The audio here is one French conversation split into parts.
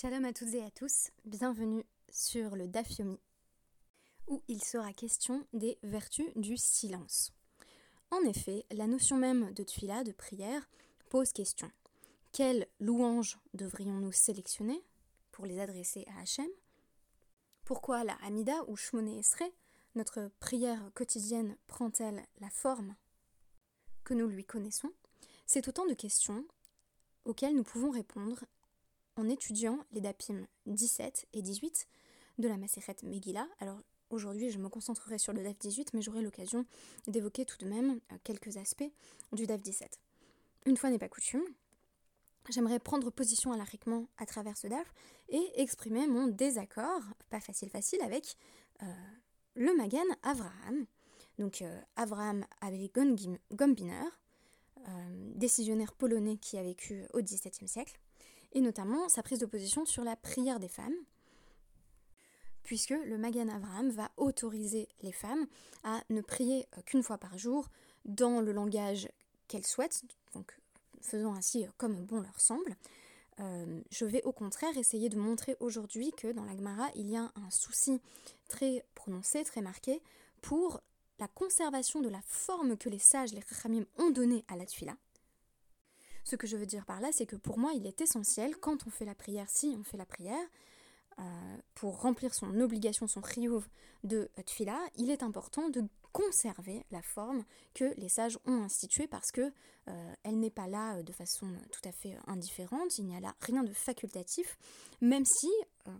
Shalom à toutes et à tous, bienvenue sur le Dafyomi, où il sera question des vertus du silence. En effet, la notion même de tuila, de prière, pose question. Quelles louanges devrions-nous sélectionner pour les adresser à Hachem? Pourquoi la Hamida ou Shmoné Esrei, notre prière quotidienne, prend-elle la forme? Que nous lui connaissons C'est autant de questions auxquelles nous pouvons répondre en étudiant les dapim 17 et 18 de la Maseret Megillah. Alors aujourd'hui, je me concentrerai sur le DAF 18, mais j'aurai l'occasion d'évoquer tout de même euh, quelques aspects du DAF 17. Une fois n'est pas coutume, j'aimerais prendre position alariquement à travers ce DAF et exprimer mon désaccord, pas facile facile, avec euh, le Magan Avraham. Donc euh, Avraham avec Gombiner, décisionnaire polonais qui a vécu au XVIIe siècle et notamment sa prise de position sur la prière des femmes, puisque le Magan Avraham va autoriser les femmes à ne prier euh, qu'une fois par jour dans le langage qu'elles souhaitent, donc faisant ainsi euh, comme bon leur semble. Euh, je vais au contraire essayer de montrer aujourd'hui que dans la Gemara, il y a un souci très prononcé, très marqué, pour la conservation de la forme que les sages, les Chachamim, ont donnée à la tuila, ce que je veux dire par là, c'est que pour moi, il est essentiel, quand on fait la prière, si on fait la prière, euh, pour remplir son obligation, son chiyuv de tfila, il est important de conserver la forme que les sages ont instituée parce que euh, elle n'est pas là euh, de façon tout à fait indifférente, il n'y a là rien de facultatif, même si,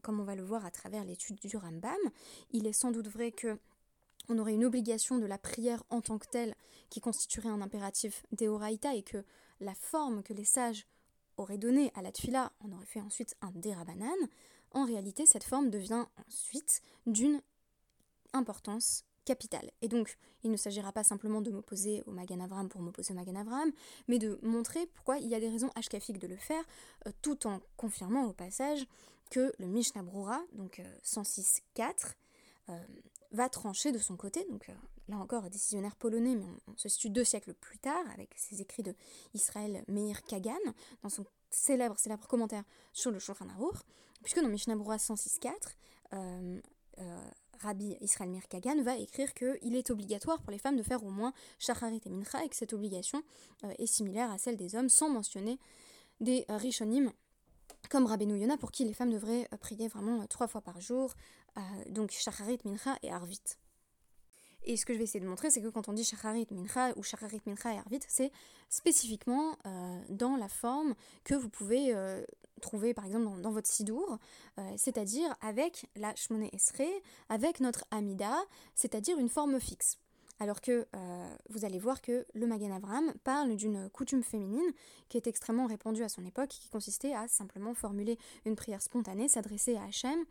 comme on va le voir à travers l'étude du Rambam, il est sans doute vrai que on aurait une obligation de la prière en tant que telle qui constituerait un impératif d'Eoraïta et que la forme que les sages auraient donnée à la tuila en aurait fait ensuite un dérabanan, en réalité cette forme devient ensuite d'une importance capitale. Et donc, il ne s'agira pas simplement de m'opposer au Magan Avram pour m'opposer au Magan Avram, mais de montrer pourquoi il y a des raisons ashkafiques de le faire, euh, tout en confirmant au passage que le Mishnah Brura, donc 106.4, euh, va trancher de son côté, donc euh, là encore décisionnaire polonais, mais on, se situe deux siècles plus tard, avec ses écrits de Israël Meir Kagan, dans son célèbre, commentaire sur le Shulchan Aruch, puisque dans Mishnah Brura 106.4, euh, euh, Rabbi Israël Meir Kagan va écrire qu'il est obligatoire pour les femmes de faire au moins Shacharit et Mincha, et que cette obligation euh, est similaire à celle des hommes, sans mentionner des Rishonim comme Rabbeinu Yona, pour qui les femmes devraient prier vraiment trois fois par jour, donc Shacharit, Mincha et Arvit. Et ce que je vais essayer de montrer, c'est que quand on dit Shacharit Mincha ou Shacharit Mincha et Arvit, c'est spécifiquement euh, dans la forme que vous pouvez euh, trouver par exemple dans, votre Sidour, euh, c'est-à-dire avec la Shmoné Esrei, avec notre Amida, c'est-à-dire une forme fixe. Alors que vous allez voir que le Magan Avram parle d'une coutume féminine qui est extrêmement répandue à son époque, qui consistait à simplement formuler une prière spontanée, s'adresser à Hachem,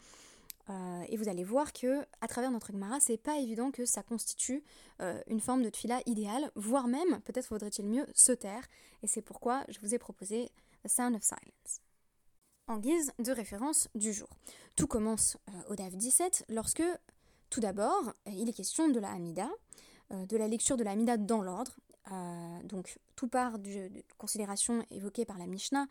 euh, et vous allez voir que à travers notre Gemara, c'est pas évident que ça constitue euh, une forme de tfila idéale, voire même, peut-être faudrait-il mieux se taire. Et c'est pourquoi je vous ai proposé The Sound of Silence. En guise de référence du jour. Tout commence euh, au DAF 17 lorsque, tout d'abord, il est question de la Hamida, de la lecture de la Hamida dans l'ordre. donc, tout part de, considération évoquée par la Mishnah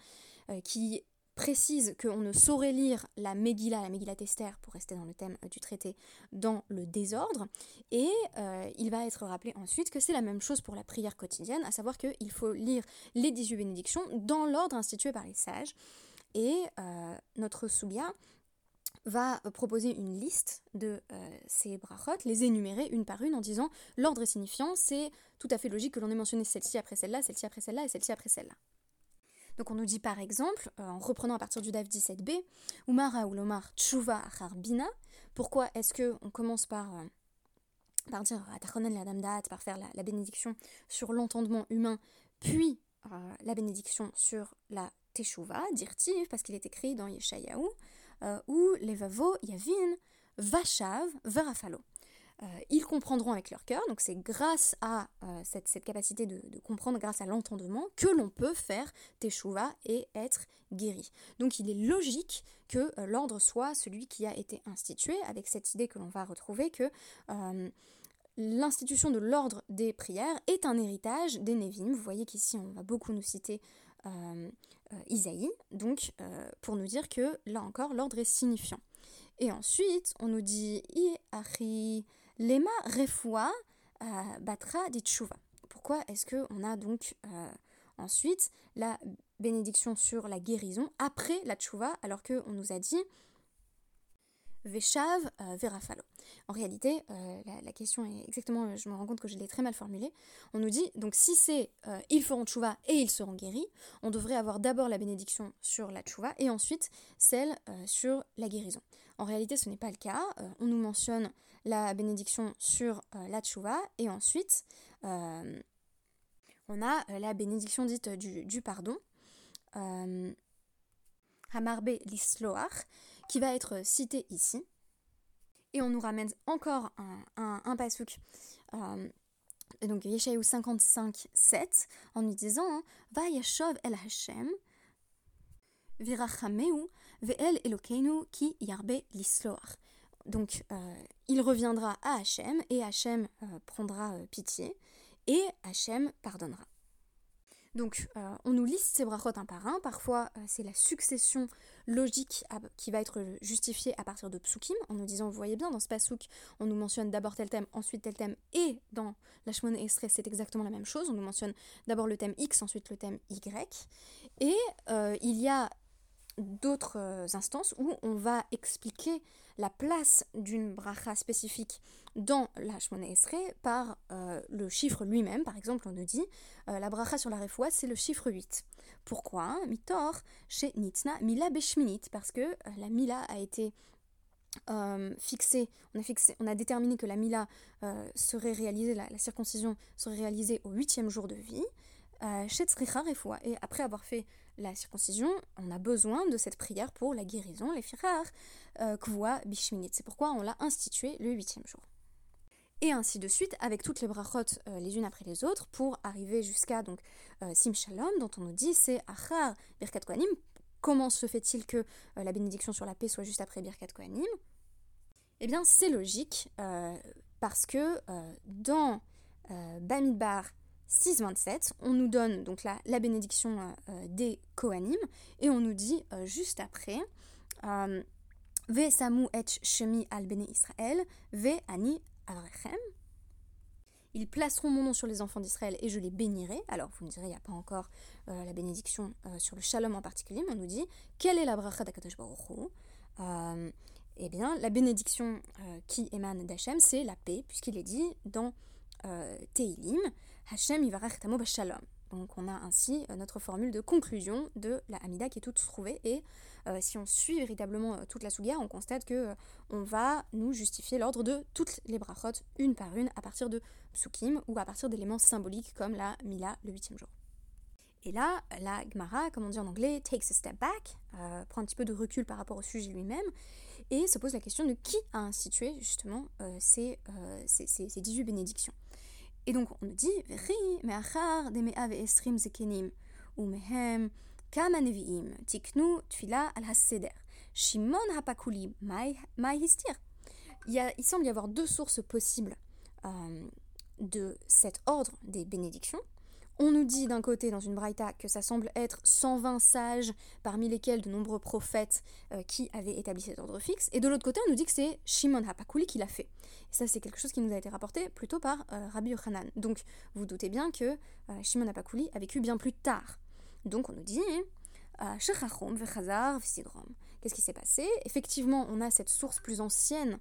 qui précise qu'on ne saurait lire la Megillah, la Megillah Tester, pour rester dans le thème du traité, dans le désordre. Et euh, il va être rappelé ensuite que c'est la même chose pour la prière quotidienne, à savoir qu'il faut lire les 18 bénédictions dans l'ordre institué par les sages. Et euh, notre Soulia va proposer une liste de euh, ces brachot, les énumérer une par une en disant l'ordre est signifiant, c'est tout à fait logique que l'on ait mentionné celle-ci après celle-là, celle-ci après celle-là et celle-ci après celle-là. Donc on nous dit par exemple, euh, en reprenant à partir du DAF 17b, Umara ou Lomar Tchouva Bina, pourquoi est-ce que on commence par, euh, par dire Atachonen la Damdat, par faire la, bénédiction sur l'entendement humain, puis euh, la bénédiction sur la Teshuvah, dirtiv, parce qu'il est écrit dans Yeshayahu, ou Levavo Yavin Vachav Verafalo. ils comprendront avec leur cœur. Donc c'est grâce à cette, capacité de, comprendre, grâce à l'entendement, que l'on peut faire teshuva et être guéri. Donc il est logique que l'ordre soit celui qui a été institué, avec cette idée que l'on va retrouver que l'institution de l'ordre des prières est un héritage des Nevim. Vous voyez qu'ici on va beaucoup nous citer euh, euh, Isaïe, donc euh, pour nous dire que là encore l'ordre est signifiant. Et ensuite on nous dit I lema refoua batra ditshuva. Pourquoi est-ce qu'on a donc ensuite la bénédiction sur la guérison après la tchouva alors qu'on nous a dit Veshav euh, Verafalo. En réalité, euh, la, question est exactement, euh, je me rends compte que je l'ai très mal formulée. On nous dit, donc si c'est ils feront tchouva et ils seront guéris, on devrait avoir d'abord la bénédiction sur la tchouva et ensuite celle sur la guérison. En réalité, ce n'est pas le cas. on nous mentionne la bénédiction sur la tchouva et ensuite on a la bénédiction dite du, du pardon. Hamarbe l'isloach, qui va être cité ici. Et on nous ramène encore un, un, euh, donc Yeshayahu 55, 7, en nous disant hein, Va yashov el Hashem, virachameu, ve'el elokeinu ki yarbe l'isloach. Donc euh, il reviendra à Hachem et Hachem euh, prendra euh, pitié et Hachem pardonnera. Donc euh, on nous liste ces brachot un par un, parfois euh, c'est la succession logique qui va être justifiée à partir de psukim, en nous disant, vous voyez bien, dans ce pasouk, on nous mentionne d'abord tel thème, ensuite tel thème, et dans la Shemon Estre, c'est exactement la même chose, on nous mentionne d'abord le thème X, ensuite le thème Y, et euh, il y a d'autres instances où on va expliquer la place d'une bracha spécifique dans la Shmona Esrei par euh, le chiffre lui-même. Par exemple, on nous dit euh, la bracha sur la refoua, c'est le chiffre 8. Pourquoi? Mitor chez Nitna Mila Beshminit, parce que euh, la Mila a été fixée, on a, fixé, on a déterminé que la Mila serait réalisée, la, la, circoncision serait réalisée au huitième jour de vie. Refoua. Et après avoir fait la circoncision, on a besoin de cette prière pour la guérison, les firar, kvoa bishminit. C'est pourquoi on l'a institué le huitième jour et ainsi de suite, avec toutes les brachot euh, les unes après les autres, pour arriver jusqu'à donc euh, Sim Shalom, dont on nous dit c'est Achar Birkat Kohanim. Comment se fait-il que euh, la bénédiction sur la paix soit juste après Birkat Kohanim? Eh bien, c'est logique, parce que dans Bamidbar 6.27, on nous donne donc la, la bénédiction des Kohanim, et on nous dit juste après Ve samu et shemi al bene Israël, ve ani ils placeront mon nom sur les enfants d'Israël et je les bénirai. Alors vous me direz, il n'y a pas encore euh, la bénédiction euh, sur le shalom en particulier, mais on nous dit quelle est la bracha d'Akadosh Baruch euh, Eh bien, la bénédiction qui émane d'Hachem, c'est la paix, puisqu'il est dit dans Teilim, Hachem yivarach shalom. Donc on a ainsi notre formule de conclusion de la Hamida qui est toute trouvée et euh, si on suit véritablement euh, toute la Souga, on constate que euh, on va nous justifier l'ordre de toutes les brachot, une par une, à partir de psukim ou à partir d'éléments symboliques comme la Mila, le huitième jour. Et là, la Gemara, comme on dit en anglais, takes a step back, prend un petit peu de recul par rapport au sujet lui-même, et se pose la question de qui a institué justement ces, ces, ces, 18 bénédictions. Et donc on nous dit Veri, Meachar, Demeav et Estrim Zekenim, ou Mehem, Kamaneviim, Tiknu, Tfila, Al-Hasseder, Shimon Hapakuli, Mahistir. Il, il semble y avoir deux sources possibles euh, de cet ordre des bénédictions. On nous dit d'un côté dans une braïta que ça semble être 120 sages, parmi lesquels de nombreux prophètes euh, qui avaient établi cet ordre fixe, et de l'autre côté on nous dit que c'est Shimon Hapakuli qui l'a fait. Et ça c'est quelque chose qui nous a été rapporté plutôt par euh, Rabbi Yochanan. Donc vous doutez bien que euh, Shimon Hapakuli a vécu bien plus tard. Donc on nous dit Qu'est-ce qui s'est passé? Effectivement, on a cette source plus ancienne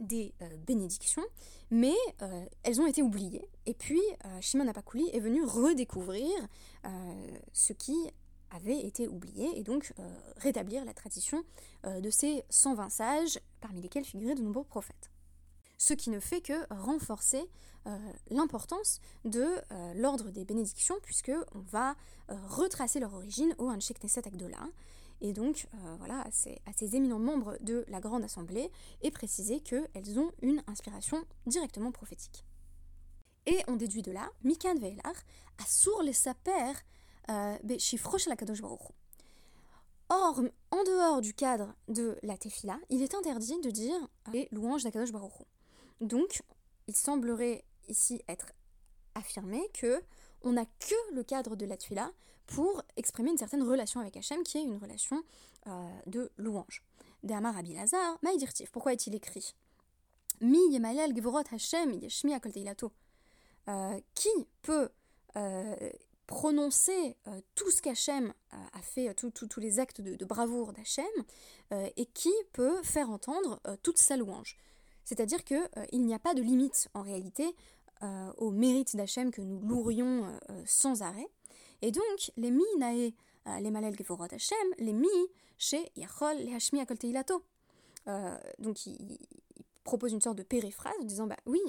des euh, bénédictions, mais euh, elles ont été oubliées. Et puis, Shimon Apakuli est venu redécouvrir ce qui avait été oublié et donc rétablir la tradition de ces 120 sages, parmi lesquels figuraient de nombreux prophètes ce qui ne fait que renforcer euh, l'importance de euh, l'ordre des bénédictions, puisque on va euh, retracer leur origine au Hanshek Knesset Agdola. Et donc voilà, à ces, à ces, éminents membres de la Grande Assemblée, et préciser qu'elles ont une inspiration directement prophétique. Et on déduit de là, Mikan Veilar, Assur les saper, Beshifrosh la Kadosh Or, en dehors du cadre de la tefila, il est interdit de dire les louanges d'Akadosh Baruch Donc, il semblerait ici être affirmé que on n'a que le cadre de la tefila pour exprimer une certaine relation avec Hachem, qui est une relation euh, de louange. D'Amar Rabbi Lazar, Maïdirtif, pourquoi est-il écrit? Mi yemalel gvorot Hashem yeshmi euh, Qui peut euh, prononcer euh, tout ce qu'Hachem a fait, tous les actes de, bravoure d'Hachem, euh, et qui peut faire entendre euh, toute sa louange? C'est-à-dire qu'il n'y a pas de limite en réalité au mérite d'Hachem que nous louerions sans arrêt. Et donc, les mi nae, les malel gevorot Hachem, les mi chez Yachol les Hashmi akol teilato. donc, il, propose une sorte de périphrase en disant bah oui,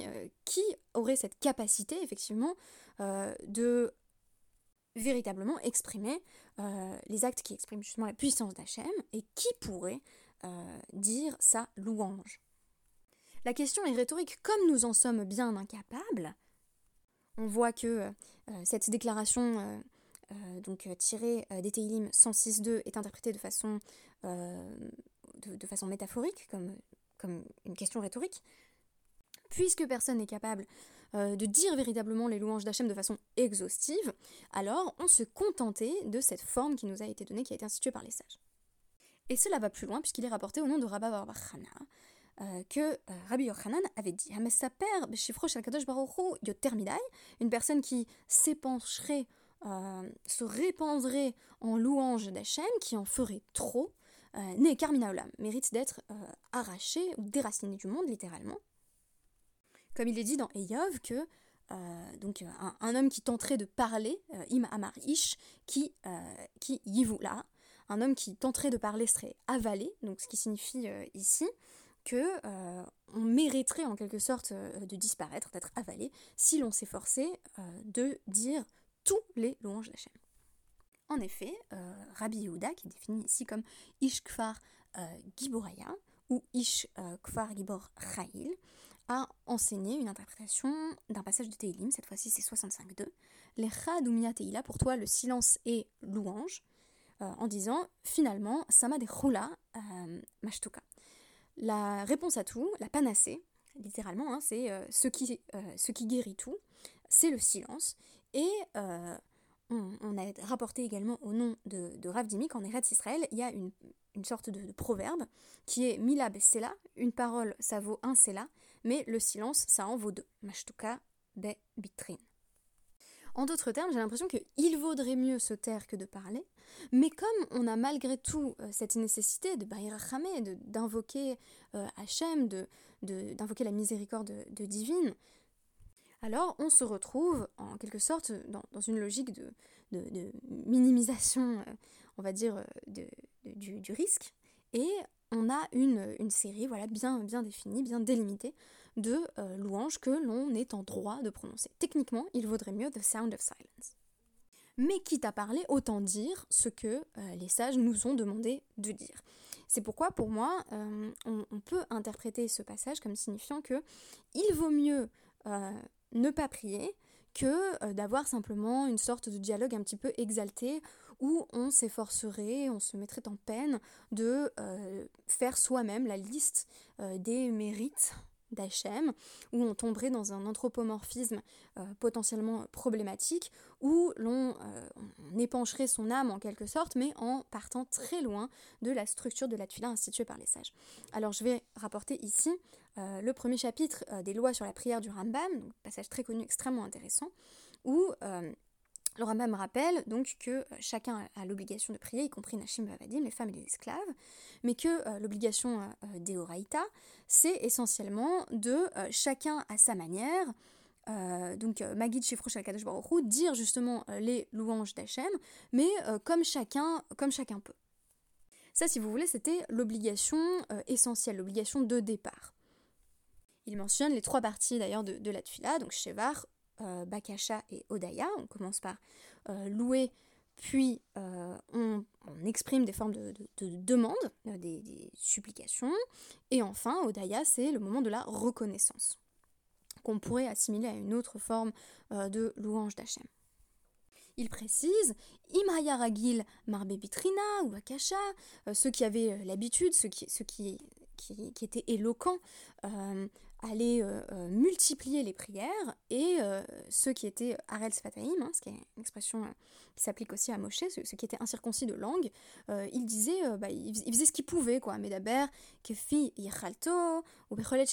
qui aurait cette capacité effectivement de véritablement exprimer euh, les actes qui expriment justement la puissance d'Hachem et qui pourrait euh, dire sa louange. La question est rhétorique, comme nous en sommes bien incapables. On voit que euh, cette déclaration donc tirée des Teilim 106.2 est interprétée de façon, de, façon métaphorique, comme, comme une question rhétorique. Puisque personne n'est capable euh, de dire véritablement les louanges d'Hachem de façon exhaustive, alors on se contentait de cette forme qui nous a été donnée, qui a été instituée par les sages. Et cela va plus loin puisqu'il est rapporté au nom de Rabba Barbachana euh, que euh, Rabbi Yochanan avait dit une personne qui s'épancherait, se répandrait en louanges d'Hachem, qui en ferait trop, né Karmina Olam, mérite d'être arraché ou déraciné du monde littéralement. Comme il est dit dans Eyov que euh, donc un, homme qui tenterait de parler, euh, im amar ish, qui, euh, qui là, un homme qui tenterait de parler serait avalé, donc ce qui signifie ici que on mériterait en quelque sorte de disparaître, d'être avalé, si l'on s'efforçait de dire tous les louanges d'Hachem. En effet, Rabbi Yehuda, qui est défini ici comme Ish Kfar Giboraya, ou Ish Kfar Gibor a enseigné une interprétation d'un passage de Teilim, cette fois-ci c'est 65.2, Les Teila, pour toi le silence est louange, euh, en disant finalement Sama de Chula euh, Mashtuka. La réponse à tout, la panacée, littéralement, hein, c'est euh, ce, ce qui guérit tout, c'est le silence. Et on, a rapporté également au nom de, de Rav Dimi qu'en Eretz Israël, il y a une, sorte de, proverbe qui est Milab Sela, une parole ça vaut un Sela, mais le silence, ça en vaut deux. Mashtuka be bitrin. En d'autres termes, j'ai l'impression qu'il vaudrait mieux se taire que de parler, mais comme on a malgré tout euh, cette nécessité de de d'invoquer euh, Hachem, d'invoquer la miséricorde de, divine, alors on se retrouve en quelque sorte dans, une logique de, minimisation, euh, on va dire, du, du, risque, et on a une, une série voilà, bien, bien définie, bien délimitée de euh, louanges que l'on est en droit de prononcer. Techniquement, il vaudrait mieux The Sound of Silence. Mais quitte à parler, autant dire ce que euh, les sages nous ont demandé de dire. C'est pourquoi, pour moi, euh, on, peut interpréter ce passage comme signifiant que il vaut mieux ne pas prier que d'avoir simplement une sorte de dialogue un petit peu exalté où on s'efforcerait, on se mettrait en peine de euh, faire soi-même la liste euh, des mérites d'Hachem, où on tomberait dans un anthropomorphisme euh, potentiellement problématique, où l'on épancherait son âme en quelque sorte, mais en partant très loin de la structure de la tuila instituée par les sages. Alors je vais rapporter ici le premier chapitre des lois sur la prière du Rambam, donc passage très connu, extrêmement intéressant, où le Rambam rappelle donc que euh, chacun a l'obligation de prier, y compris Nashim Bavadim, les femmes et les esclaves, mais que euh, l'obligation euh, d'Eoraïta, c'est essentiellement de chacun à sa manière, donc Magid Shifrosh Baruch dire justement les louanges d'Hachem, mais comme, chacun, comme chacun peut. Ça, si vous voulez, c'était l'obligation essentielle, l'obligation de départ. Il mentionne les trois parties d'ailleurs de, de la Tfila, donc Shevar, euh, Bakasha et Odaya. On commence par euh, louer puis on, exprime des formes de, demande, des, supplications, et enfin, Odaya, c'est le moment de la reconnaissance, qu'on pourrait assimiler à une autre forme de louange d'Hachem. Il précise Imaya Ragil Marbebitrina ou Akasha, euh, ceux qui avaient euh, l'habitude, ceux, qui, étaient éloquents, euh, allaient multiplier les prières, et ceux qui étaient Arel Sfataim, hein, ce qui est une expression qui s'applique aussi à Moshe, ceux, qui étaient incirconcis de langue, ils disaient, bah, ils, faisaient ce qu'ils pouvaient, quoi. Mais d'abord, Kefi Yichalto, ou Becholet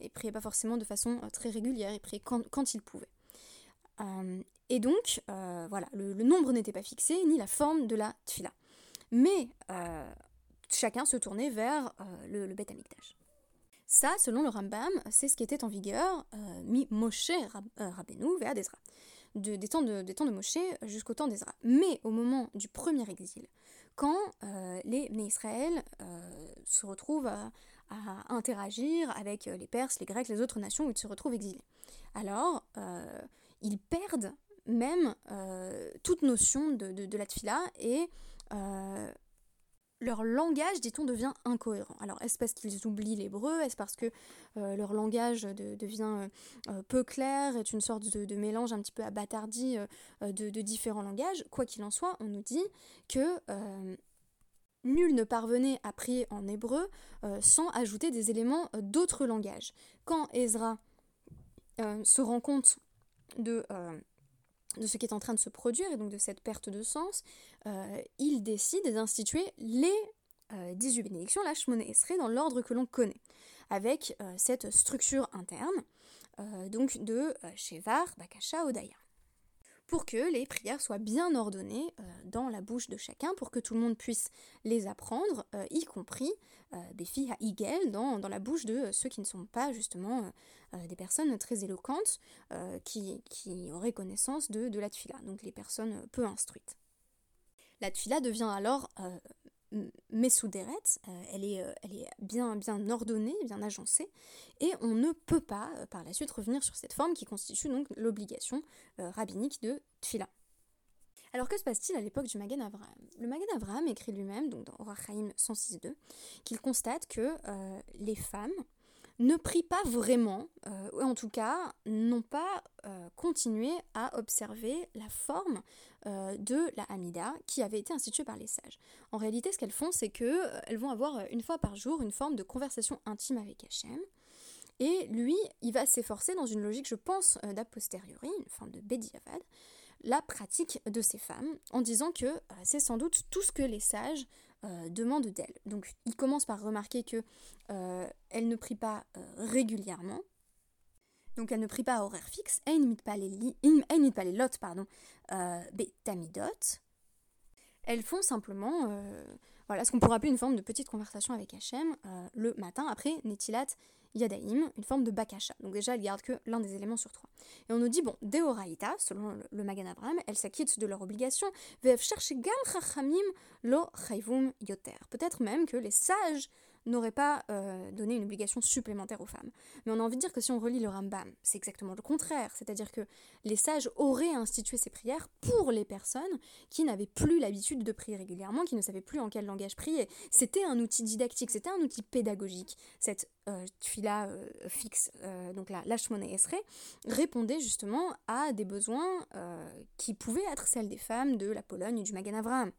et priaient pas forcément de façon très régulière, ils priaient quand, ils pouvaient. Et donc, euh, voilà, le, nombre n'était pas fixé, ni la forme de la tfila. Mais euh, chacun se tournait vers euh, le, le Beth Ça, selon le Rambam, c'est ce qui était en vigueur mi Moshe Rabbeinu vers Ezra. De, des, temps de, des de Moshe jusqu'au temps d'Ezra. Mais au moment du premier exil, quand les Israël se retrouvent à, interagir avec les Perses, les Grecs, les autres nations où ils se retrouvent exilés, alors ils perdent même euh, toute notion de, la tfila et euh, leur langage, dit-on, devient incohérent. Alors, est-ce parce qu'ils oublient l'hébreu? Est-ce parce que euh, leur langage devient peu clair, est une sorte de, mélange un petit peu abattardi de, différents langages? Quoi qu'il en soit, on nous dit que nul ne parvenait à prier en hébreu sans ajouter des éléments d'autres langages. Quand Ezra se rend compte de de ce qui est en train de se produire et donc de cette perte de sens, euh, il décide d'instituer les 18 euh, bénédictions, la Esrei, dans l'ordre que l'on connaît, avec euh, cette structure interne, donc de Shevar, Bakasha, Odaya pour que les prières soient bien ordonnées euh, dans la bouche de chacun, pour que tout le monde puisse les apprendre, euh, y compris des filles à Igel, dans, dans, la bouche de ceux qui ne sont pas justement euh, des personnes très éloquentes, qui, qui, auraient connaissance de, de la tfila, donc les personnes peu instruites. La tfila devient alors Messouderet, euh, elle, est, euh, elle est bien, ordonnée, bien agencée, et on ne peut pas euh, par la suite revenir sur cette forme qui constitue donc l'obligation rabbinique de Tfila. Alors que se passe-t-il à l'époque du Magen Avraham Le Magen Avraham écrit lui-même, donc dans Orachaim 106.2, qu'il constate que les femmes ne prient pas vraiment, euh, en tout cas n'ont pas euh, continué à observer la forme euh, de la Hamida qui avait été instituée par les sages. En réalité, ce qu'elles font, c'est qu'elles vont avoir une fois par jour une forme de conversation intime avec Hachem. Et lui, il va s'efforcer dans une logique, je pense, d'a posteriori, une forme de Bediavad, la pratique de ces femmes, en disant que c'est sans doute tout ce que les sages euh, demande d'elle. Donc il commence par remarquer que euh, elle ne prie pas euh, régulièrement. Donc elle ne prie pas à horaire fixe, elle n'imite pas les, elle pas les lots, pardon, tamidot. Elles font simplement voilà, ce qu'on pourrait appeler une forme de petite conversation avec Hachem le matin après Netilat Yadaim, une forme de bakasha. Donc déjà, elle garde que l'un des éléments sur trois. Et on nous dit, bon, Deoraita, selon le, Magan Abraham, elles s'acquittent de leur obligation, vev chercher gam lo yoter. Peut-être même que les sages n'aurait pas euh, donné une obligation supplémentaire aux femmes. Mais on a envie de dire que si on relit le Rambam, c'est exactement le contraire, c'est-à-dire que les sages auraient institué ces prières pour les personnes qui n'avaient plus l'habitude de prier régulièrement, qui ne savaient plus en quel langage prier. C'était un outil didactique, c'était un outil pédagogique. Cette euh, euh, fixe, euh, donc la Esre, répondait justement à des besoins qui pouvaient être celles des femmes de la Pologne et du Magan Avraham.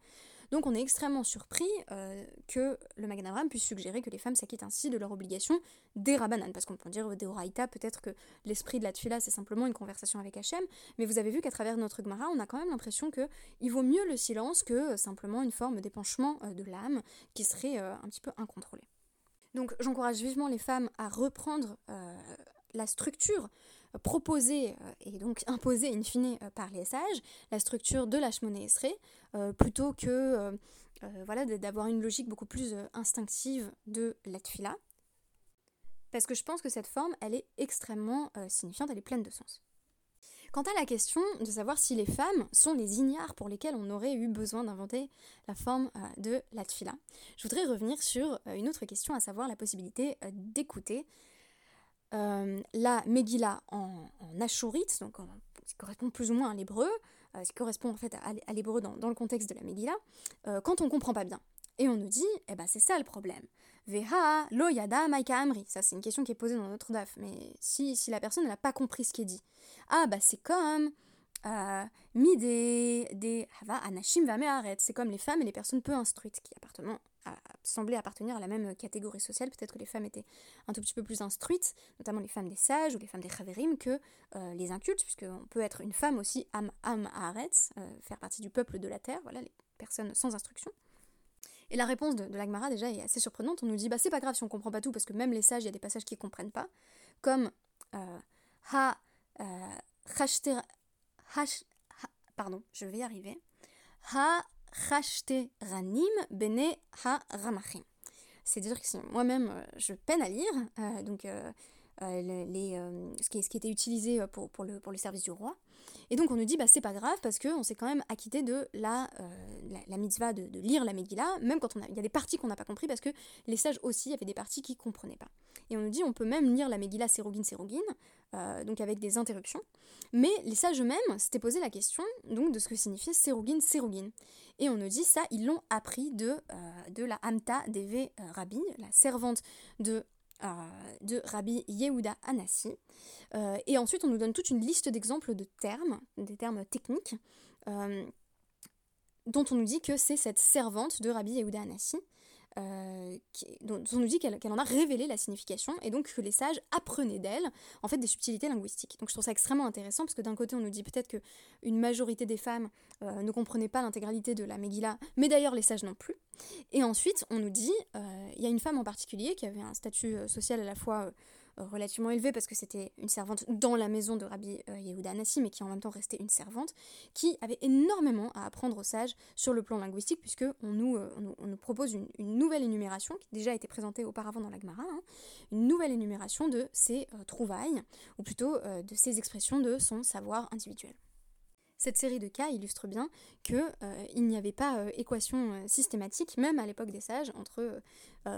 Donc on est extrêmement surpris euh, que le Avraham puisse suggérer que les femmes s'acquittent ainsi de leur obligation des Rabbanan, parce qu'on peut dire des Horaïta, peut-être que l'esprit de la Tfila c'est simplement une conversation avec Hachem, mais vous avez vu qu'à travers notre Gemara, on a quand même l'impression qu'il vaut mieux le silence que simplement une forme d'épanchement euh, de l'âme qui serait euh, un petit peu incontrôlée. Donc j'encourage vivement les femmes à reprendre la structure proposée euh, et donc imposée in fine euh, par les sages, la structure de la Shmoné euh, plutôt que voilà, d'avoir une logique beaucoup plus instinctive de la tfila. Parce que je pense que cette forme, elle est extrêmement signifiante, elle est pleine de sens. Quant à la question de savoir si les femmes sont les ignares pour lesquels on aurait eu besoin d'inventer la forme de la tfila, je voudrais revenir sur une autre question, à savoir la possibilité d'écouter euh, la Megillah en, en donc qui correspond plus ou moins à l'hébreu, ce qui correspond en fait à, l'hébreu dans, le contexte de la Megillah, quand on comprend pas bien. Et on nous dit, eh ben c'est ça le problème. Veha lo yada maika amri. Ça, c'est une question qui est posée dans notre daf. Mais si, si la personne n'a pas compris ce qui est dit, ah bah c'est comme euh, mi des, des anashim. C'est comme les femmes et les personnes peu instruites qui appartenant, semblaient appartenir à la même catégorie sociale. Peut-être que les femmes étaient un tout petit peu plus instruites, notamment les femmes des sages ou les femmes des chaverim, que euh, les incultes, puisqu'on peut être une femme aussi am am euh, faire partie du peuple de la terre. Voilà, les personnes sans instruction. Et la réponse de, de l'Agmara déjà est assez surprenante. On nous dit bah c'est pas grave si on comprend pas tout parce que même les sages il y a des passages qu'ils comprennent pas, comme euh, ha euh, pardon je vais y arriver ha ranim bene ramachim. C'est-à-dire que moi-même euh, je peine à lire, euh, donc les, ce, qui, ce, qui, était utilisé pour, pour, le, pour le service du roi. Et donc on nous dit, bah c'est pas grave parce qu'on s'est quand même acquitté de la, euh, mitzvah de, lire la Megillah, même quand on a, il y a des parties qu'on n'a pas compris parce que les sages aussi avaient des parties qui comprenaient pas. Et on nous dit, on peut même lire la Megillah Sérogine Sérogine, euh, donc avec des interruptions. Mais les sages eux-mêmes s'étaient posé la question de ce que signifiait Sérogine Sérogine. Et on nous dit ça, ils l'ont appris de, euh, de la Hamta Deve Rabbi, la servante de de Rabbi Yehuda Anassi. Euh, et ensuite, on nous donne toute une liste d'exemples de termes, des termes techniques, euh, dont on nous dit que c'est cette servante de Rabbi Yehuda Anassi euh, on nous dit qu'elle en a révélé la signification et donc que les sages apprenaient d'elle en fait des subtilités linguistiques. Donc je trouve ça extrêmement intéressant parce que d'un côté on nous dit peut-être que une majorité des femmes euh, ne comprenaient pas l'intégralité de la Megillah, mais d'ailleurs les sages non plus. Et ensuite on nous dit, euh, il y a une femme en particulier qui avait un statut social à la fois relativement élevée parce que c'était une servante dans la maison de Rabbi euh, Yehuda Anassi, mais qui en même temps restait une servante, qui avait énormément à apprendre aux sages sur le plan linguistique, puisque on nous, euh, propose une, nouvelle énumération, qui déjà été présentée auparavant dans la Gemara, hein, une nouvelle énumération de ses euh, trouvailles, ou plutôt de ses expressions de son savoir individuel. Cette série de cas illustre bien qu'il il n'y avait pas équation systématique, même à l'époque des sages, entre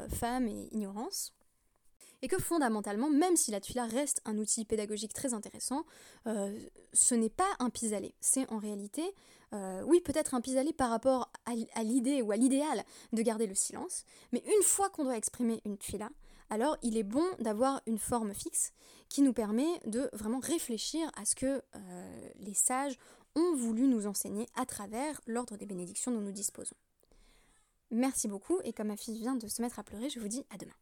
femmes et ignorance, et que fondamentalement, même si la tuila reste un outil pédagogique très intéressant, euh, ce n'est pas un pis-aller. C'est en réalité, euh, oui, peut-être un pis-aller par rapport à, l'idée ou à l'idéal de garder le silence, mais une fois qu'on doit exprimer une tuila, alors il est bon d'avoir une forme fixe qui nous permet de vraiment réfléchir à ce que euh, les sages ont voulu nous enseigner à travers l'ordre des bénédictions dont nous disposons. Merci beaucoup et comme ma fille vient de se mettre à pleurer, je vous dis à demain.